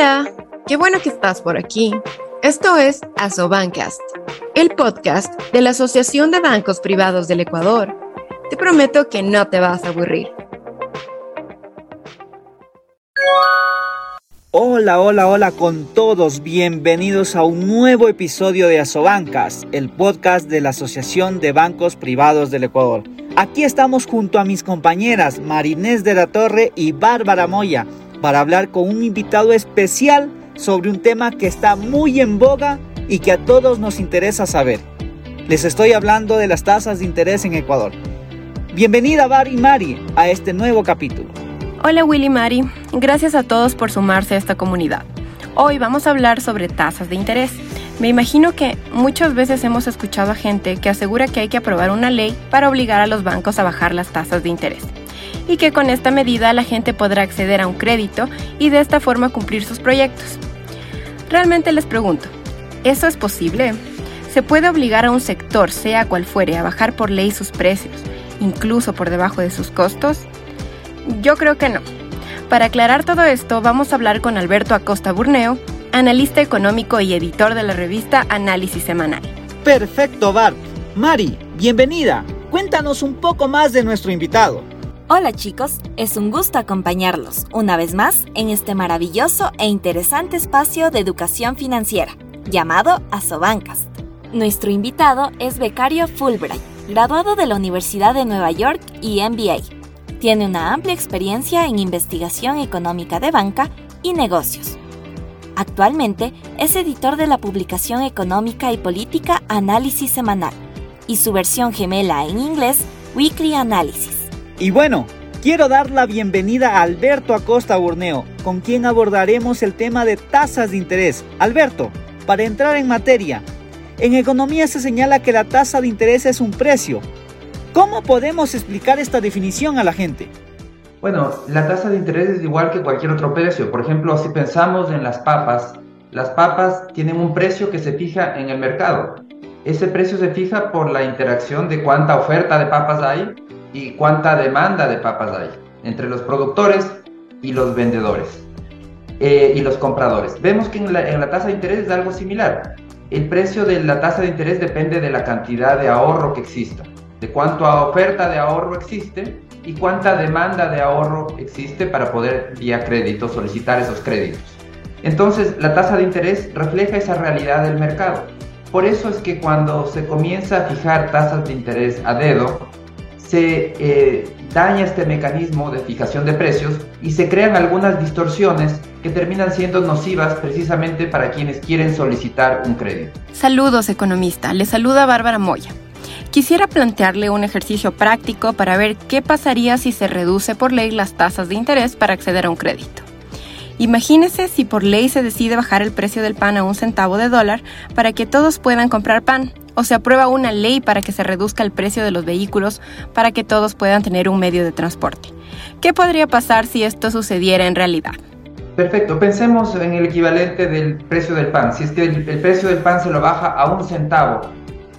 Hola, qué bueno que estás por aquí. Esto es Asobancast, el podcast de la Asociación de Bancos Privados del Ecuador. Te prometo que no te vas a aburrir. Hola, hola, hola con todos. Bienvenidos a un nuevo episodio de Asobancas, el podcast de la Asociación de Bancos Privados del Ecuador. Aquí estamos junto a mis compañeras Marinés de la Torre y Bárbara Moya para hablar con un invitado especial sobre un tema que está muy en boga y que a todos nos interesa saber. Les estoy hablando de las tasas de interés en Ecuador. Bienvenida Bar y Mari a este nuevo capítulo. Hola Willy Mari, gracias a todos por sumarse a esta comunidad. Hoy vamos a hablar sobre tasas de interés. Me imagino que muchas veces hemos escuchado a gente que asegura que hay que aprobar una ley para obligar a los bancos a bajar las tasas de interés y que con esta medida la gente podrá acceder a un crédito y de esta forma cumplir sus proyectos. Realmente les pregunto, ¿eso es posible? ¿Se puede obligar a un sector, sea cual fuere, a bajar por ley sus precios, incluso por debajo de sus costos? Yo creo que no. Para aclarar todo esto, vamos a hablar con Alberto Acosta Burneo, analista económico y editor de la revista Análisis Semanal. Perfecto, Bart. Mari, bienvenida. Cuéntanos un poco más de nuestro invitado. Hola chicos, es un gusto acompañarlos una vez más en este maravilloso e interesante espacio de educación financiera, llamado Asobancast. Nuestro invitado es becario Fulbright, graduado de la Universidad de Nueva York y MBA tiene una amplia experiencia en investigación económica de banca y negocios. Actualmente es editor de la publicación económica y política Análisis Semanal y su versión gemela en inglés Weekly Analysis. Y bueno, quiero dar la bienvenida a Alberto Acosta Borneo, con quien abordaremos el tema de tasas de interés. Alberto, para entrar en materia, en economía se señala que la tasa de interés es un precio, ¿Cómo podemos explicar esta definición a la gente? Bueno, la tasa de interés es igual que cualquier otro precio. Por ejemplo, si pensamos en las papas, las papas tienen un precio que se fija en el mercado. Ese precio se fija por la interacción de cuánta oferta de papas hay y cuánta demanda de papas hay entre los productores y los vendedores eh, y los compradores. Vemos que en la, en la tasa de interés es algo similar. El precio de la tasa de interés depende de la cantidad de ahorro que exista de cuánta oferta de ahorro existe y cuánta demanda de ahorro existe para poder vía crédito solicitar esos créditos. Entonces, la tasa de interés refleja esa realidad del mercado. Por eso es que cuando se comienza a fijar tasas de interés a dedo, se eh, daña este mecanismo de fijación de precios y se crean algunas distorsiones que terminan siendo nocivas precisamente para quienes quieren solicitar un crédito. Saludos, economista. Le saluda Bárbara Moya. Quisiera plantearle un ejercicio práctico para ver qué pasaría si se reduce por ley las tasas de interés para acceder a un crédito. Imagínese si por ley se decide bajar el precio del pan a un centavo de dólar para que todos puedan comprar pan, o se aprueba una ley para que se reduzca el precio de los vehículos para que todos puedan tener un medio de transporte. ¿Qué podría pasar si esto sucediera en realidad? Perfecto, pensemos en el equivalente del precio del pan. Si es que el, precio del pan se lo baja a un centavo,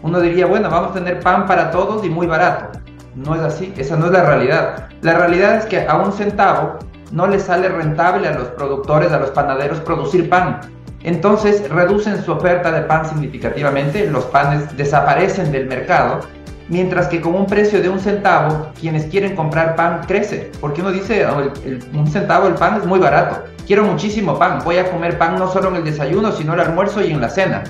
uno diría, bueno, vamos a tener pan para todos y muy barato. No es así, esa no es la realidad. La realidad es que a un centavo no les sale rentable a los productores, a los panaderos producir pan. Entonces reducen su oferta de pan significativamente, los panes desaparecen del mercado, mientras que con un precio de un centavo, quienes quieren comprar pan crece, porque uno dice, oh, un centavo el pan es muy barato, quiero muchísimo pan, voy a comer pan no solo en el desayuno, sino en el almuerzo y en la cena.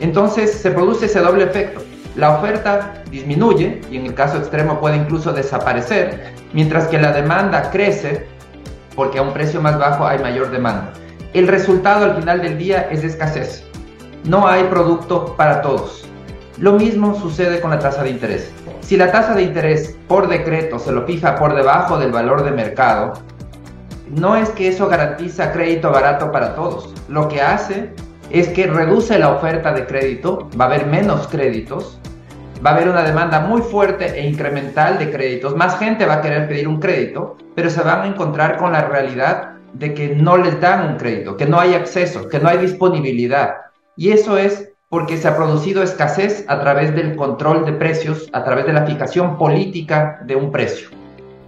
Entonces se produce ese doble efecto. La oferta disminuye y en el caso extremo puede incluso desaparecer, mientras que la demanda crece porque a un precio más bajo hay mayor demanda. El resultado al final del día es escasez. No hay producto para todos. Lo mismo sucede con la tasa de interés. Si la tasa de interés por decreto se lo fija por debajo del valor de mercado, no es que eso garantiza crédito barato para todos. Lo que hace es que reduce la oferta de crédito, va a haber menos créditos, va a haber una demanda muy fuerte e incremental de créditos, más gente va a querer pedir un crédito, pero se van a encontrar con la realidad de que no les dan un crédito, que no hay acceso, que no hay disponibilidad. Y eso es porque se ha producido escasez a través del control de precios, a través de la fijación política de un precio.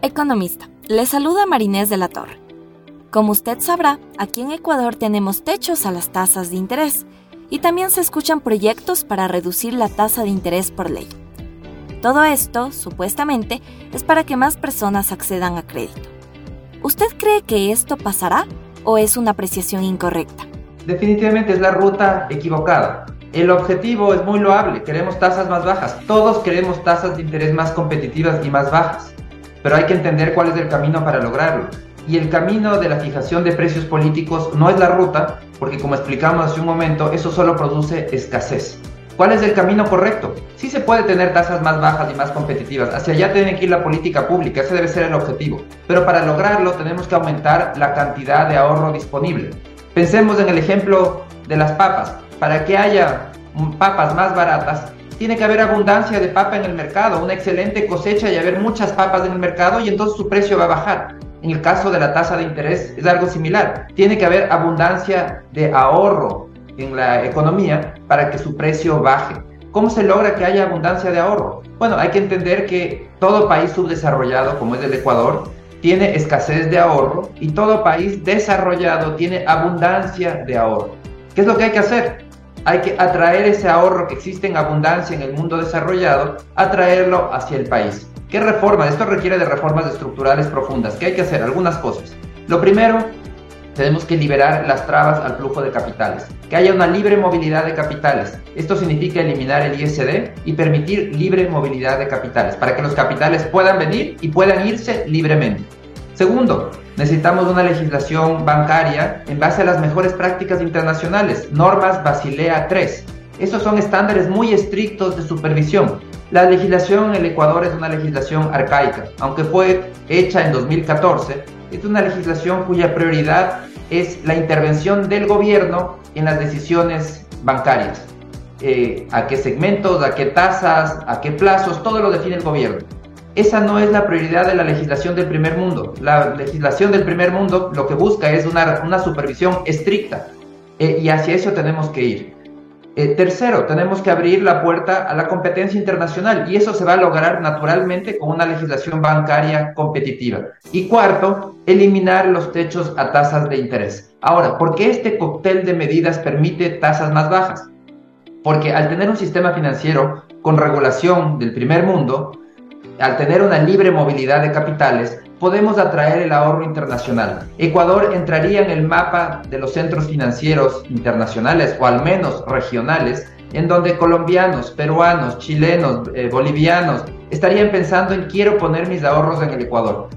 Economista, le saluda Marinés de la Torre. Como usted sabrá, aquí en Ecuador tenemos techos a las tasas de interés y también se escuchan proyectos para reducir la tasa de interés por ley. Todo esto, supuestamente, es para que más personas accedan a crédito. ¿Usted cree que esto pasará o es una apreciación incorrecta? Definitivamente es la ruta equivocada. El objetivo es muy loable, queremos tasas más bajas, todos queremos tasas de interés más competitivas y más bajas, pero hay que entender cuál es el camino para lograrlo. Y el camino de la fijación de precios políticos no es la ruta, porque como explicamos hace un momento, eso solo produce escasez. ¿Cuál es el camino correcto? Sí se puede tener tasas más bajas y más competitivas. Hacia allá tiene que ir la política pública, ese debe ser el objetivo. Pero para lograrlo tenemos que aumentar la cantidad de ahorro disponible. Pensemos en el ejemplo de las papas. Para que haya papas más baratas, tiene que haber abundancia de papa en el mercado, una excelente cosecha y haber muchas papas en el mercado y entonces su precio va a bajar. En el caso de la tasa de interés es algo similar. Tiene que haber abundancia de ahorro en la economía para que su precio baje. ¿Cómo se logra que haya abundancia de ahorro? Bueno, hay que entender que todo país subdesarrollado, como es el Ecuador, tiene escasez de ahorro y todo país desarrollado tiene abundancia de ahorro. ¿Qué es lo que hay que hacer? Hay que atraer ese ahorro que existe en abundancia en el mundo desarrollado, atraerlo hacia el país. ¿Qué reforma? Esto requiere de reformas estructurales profundas. ¿Qué hay que hacer? Algunas cosas. Lo primero, tenemos que liberar las trabas al flujo de capitales, que haya una libre movilidad de capitales. Esto significa eliminar el ISD y permitir libre movilidad de capitales, para que los capitales puedan venir y puedan irse libremente. Segundo, necesitamos una legislación bancaria en base a las mejores prácticas internacionales, normas Basilea III. Estos son estándares muy estrictos de supervisión. La legislación en el Ecuador es una legislación arcaica, aunque fue hecha en 2014, es una legislación cuya prioridad es la intervención del gobierno en las decisiones bancarias. Eh, a qué segmentos, a qué tasas, a qué plazos, todo lo define el gobierno. Esa no es la prioridad de la legislación del primer mundo. La legislación del primer mundo lo que busca es una, una supervisión estricta eh, y hacia eso tenemos que ir. Eh, tercero, tenemos que abrir la puerta a la competencia internacional y eso se va a lograr naturalmente con una legislación bancaria competitiva. Y cuarto, eliminar los techos a tasas de interés. Ahora, ¿por qué este cóctel de medidas permite tasas más bajas? Porque al tener un sistema financiero con regulación del primer mundo, al tener una libre movilidad de capitales, podemos atraer el ahorro internacional. Ecuador entraría en el mapa de los centros financieros internacionales o al menos regionales, en donde colombianos, peruanos, chilenos, eh, bolivianos estarían pensando en quiero poner mis ahorros en el Ecuador.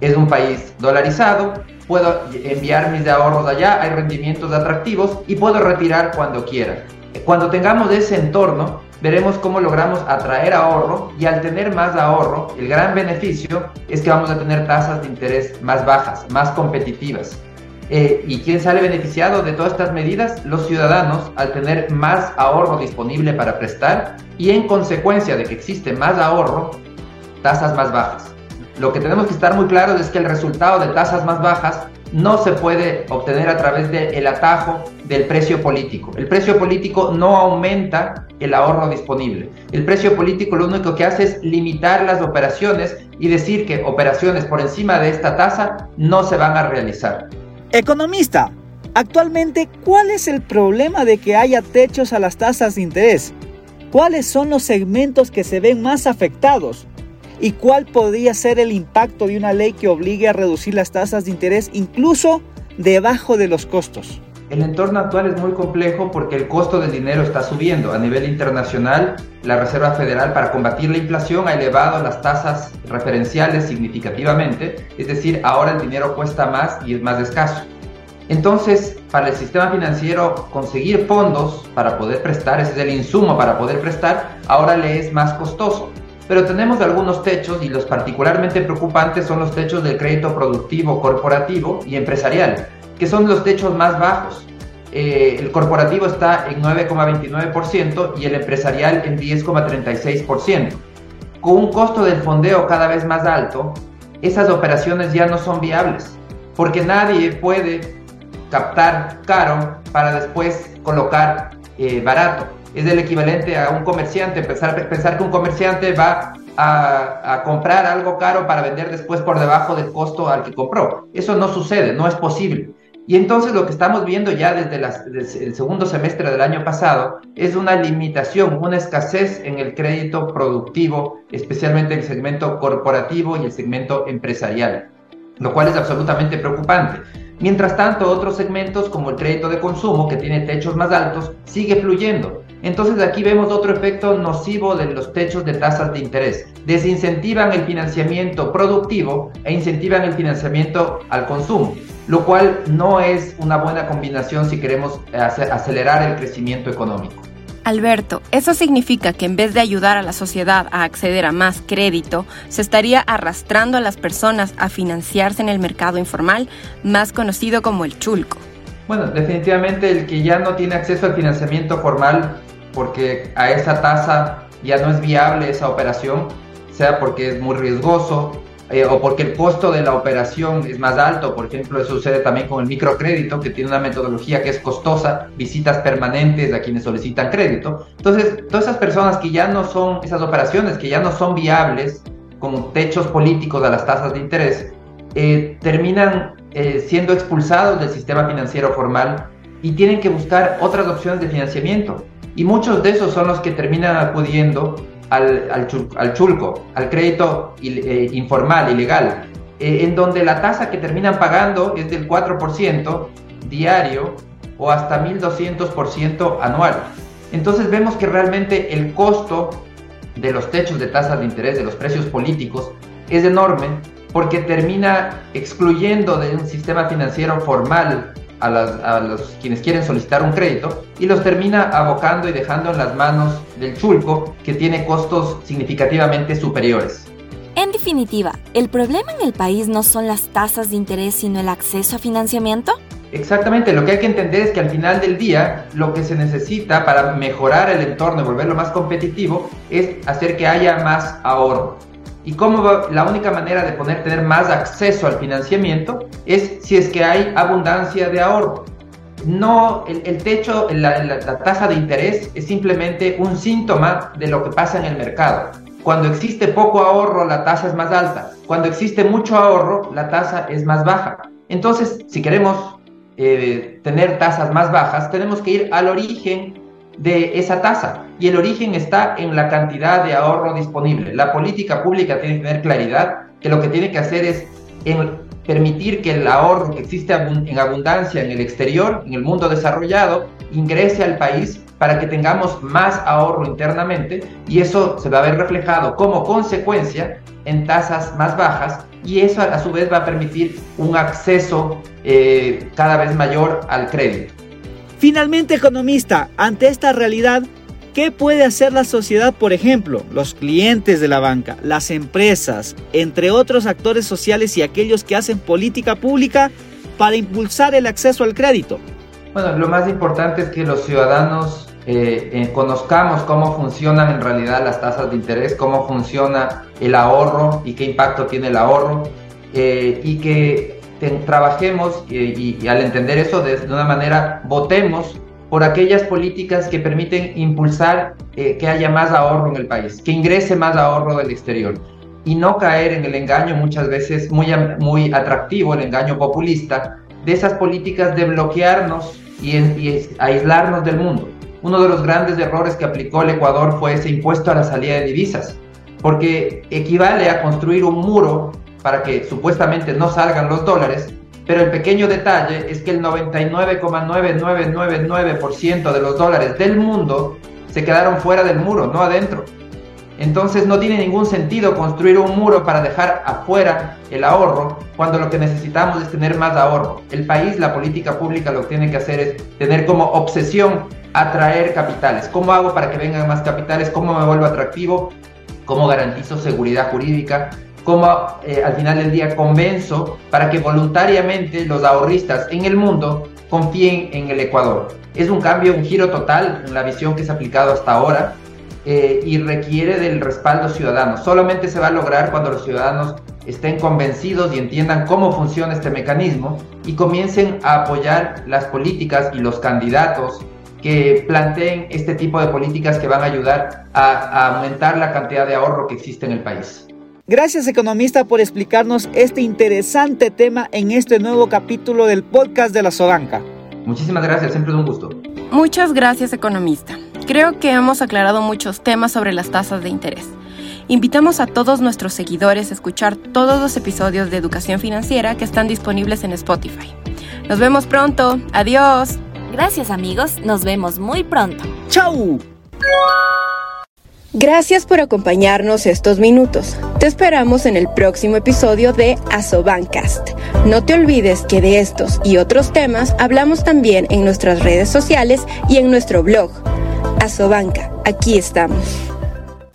Es un país dolarizado, puedo enviar mis ahorros allá, hay rendimientos atractivos y puedo retirar cuando quiera. Cuando tengamos ese entorno, veremos cómo logramos atraer ahorro y al tener más ahorro, el gran beneficio es que vamos a tener tasas de interés más bajas, más competitivas. Eh, ¿Y quién sale beneficiado de todas estas medidas? Los ciudadanos, al tener más ahorro disponible para prestar y en consecuencia de que existe más ahorro, tasas más bajas. Lo que tenemos que estar muy claros es que el resultado de tasas más bajas no se puede obtener a través del atajo del precio político. El precio político no aumenta el ahorro disponible. El precio político lo único que hace es limitar las operaciones y decir que operaciones por encima de esta tasa no se van a realizar. Economista, actualmente, ¿cuál es el problema de que haya techos a las tasas de interés? ¿Cuáles son los segmentos que se ven más afectados? ¿Y cuál podría ser el impacto de una ley que obligue a reducir las tasas de interés incluso debajo de los costos? El entorno actual es muy complejo porque el costo del dinero está subiendo. A nivel internacional, la Reserva Federal para combatir la inflación ha elevado las tasas referenciales significativamente, es decir, ahora el dinero cuesta más y es más escaso. Entonces, para el sistema financiero conseguir fondos para poder prestar, ese es el insumo para poder prestar, ahora le es más costoso. Pero tenemos algunos techos y los particularmente preocupantes son los techos del crédito productivo, corporativo y empresarial que son los techos más bajos. Eh, el corporativo está en 9,29% y el empresarial en 10,36%. Con un costo del fondeo cada vez más alto, esas operaciones ya no son viables, porque nadie puede captar caro para después colocar eh, barato. Es el equivalente a un comerciante, pensar, pensar que un comerciante va a, a, comprar algo caro para vender después por debajo del costo al que compró. Eso no sucede, no es posible. Y entonces lo que estamos viendo ya desde, el segundo semestre del año pasado es una limitación, una escasez en el crédito productivo, especialmente en el segmento corporativo y el segmento empresarial, lo cual es absolutamente preocupante. Mientras tanto, otros segmentos como el crédito de consumo, que tiene techos más altos, sigue fluyendo. Entonces aquí vemos otro efecto nocivo de los techos de tasas de interés. Desincentivan el financiamiento productivo e incentivan el financiamiento al consumo lo cual no es una buena combinación si queremos acelerar el crecimiento económico. Alberto, eso significa que en vez de ayudar a la sociedad a acceder a más crédito, se estaría arrastrando a las personas a financiarse en el mercado informal, más conocido como el chulco. Bueno, definitivamente el que ya no tiene acceso al financiamiento formal porque a esa tasa ya no es viable esa operación, sea porque es muy riesgoso, eh, o porque el costo de la operación es más alto, por ejemplo, eso sucede también con el microcrédito, que tiene una metodología que es costosa, visitas permanentes a quienes solicitan crédito. Entonces, todas esas personas que ya no son, esas operaciones que ya no son viables, con techos políticos a las tasas de interés, eh, terminan eh, siendo expulsados del sistema financiero formal y tienen que buscar otras opciones de financiamiento. Y muchos de esos son los que terminan acudiendo al, al, chulco, al crédito eh, informal, ilegal, eh, en donde la tasa que terminan pagando es del 4% diario o hasta 1.200% anual. Entonces vemos que realmente el costo de los techos de tasas de interés, de los precios políticos, es enorme porque termina excluyendo de un sistema financiero formal a, los quienes quieren solicitar un crédito y los termina abocando y dejando en las manos del chulco que tiene costos significativamente superiores. En definitiva, ¿el problema en el país no son las tasas de interés sino el acceso a financiamiento? Exactamente, lo que hay que entender es que al final del día lo que se necesita para mejorar el entorno y volverlo más competitivo es hacer que haya más ahorro. Y cómo la única manera de poder tener más acceso al financiamiento es si es que hay abundancia de ahorro. No, el, techo, la, la tasa de interés es simplemente un síntoma de lo que pasa en el mercado. Cuando existe poco ahorro, la tasa es más alta. Cuando existe mucho ahorro, la tasa es más baja. Entonces, si queremos eh, tener tasas más bajas, tenemos que ir al origen de esa tasa. Y el origen está en la cantidad de ahorro disponible. La política pública tiene que tener claridad que lo que tiene que hacer es permitir que el ahorro que existe en abundancia en el exterior, en el mundo desarrollado, ingrese al país para que tengamos más ahorro internamente y eso se va a ver reflejado como consecuencia en tasas más bajas y eso a su vez va a permitir un acceso eh, cada vez mayor al crédito. Finalmente, economista, ante esta realidad, ¿qué puede hacer la sociedad, por ejemplo, los clientes de la banca, las empresas, entre otros actores sociales y aquellos que hacen política pública para impulsar el acceso al crédito? Bueno, lo más importante es que los ciudadanos eh, eh, conozcamos cómo funcionan en realidad las tasas de interés, cómo funciona el ahorro y qué impacto tiene el ahorro, eh, y que trabajemos y, al entender eso de, una manera, votemos por aquellas políticas que permiten impulsar eh, que haya más ahorro en el país, que ingrese más ahorro del exterior y no caer en el engaño muchas veces muy, muy atractivo, el engaño populista, de esas políticas de bloquearnos y, y aislarnos del mundo. Uno de los grandes errores que aplicó el Ecuador fue ese impuesto a la salida de divisas, porque equivale a construir un muro para que supuestamente no salgan los dólares, pero el pequeño detalle es que el 99,9999% de los dólares del mundo se quedaron fuera del muro, no adentro. Entonces no tiene ningún sentido construir un muro para dejar afuera el ahorro cuando lo que necesitamos es tener más ahorro. El país, la política pública lo que tiene que hacer es tener como obsesión atraer capitales. ¿Cómo hago para que vengan más capitales? ¿Cómo me vuelvo atractivo? ¿Cómo garantizo seguridad jurídica? Cómo eh, al final del día convenzo para que voluntariamente los ahorristas en el mundo confíen en el Ecuador. Es un cambio, un giro total en la visión que se ha aplicado hasta ahora eh, y requiere del respaldo ciudadano. Solamente se va a lograr cuando los ciudadanos estén convencidos y entiendan cómo funciona este mecanismo y comiencen a apoyar las políticas y los candidatos que planteen este tipo de políticas que van a ayudar a, a aumentar la cantidad de ahorro que existe en el país. Gracias economista por explicarnos este interesante tema en este nuevo capítulo del podcast de la Sobanca. Muchísimas gracias, siempre es un gusto. Muchas gracias economista. Creo que hemos aclarado muchos temas sobre las tasas de interés. Invitamos a todos nuestros seguidores a escuchar todos los episodios de Educación Financiera que están disponibles en Spotify. Nos vemos pronto. Adiós. Gracias amigos, nos vemos muy pronto. ¡Chau! Gracias por acompañarnos estos minutos. Te esperamos en el próximo episodio de Asobancast. No te olvides que de estos y otros temas hablamos también en nuestras redes sociales y en nuestro blog. Asobanca, aquí estamos.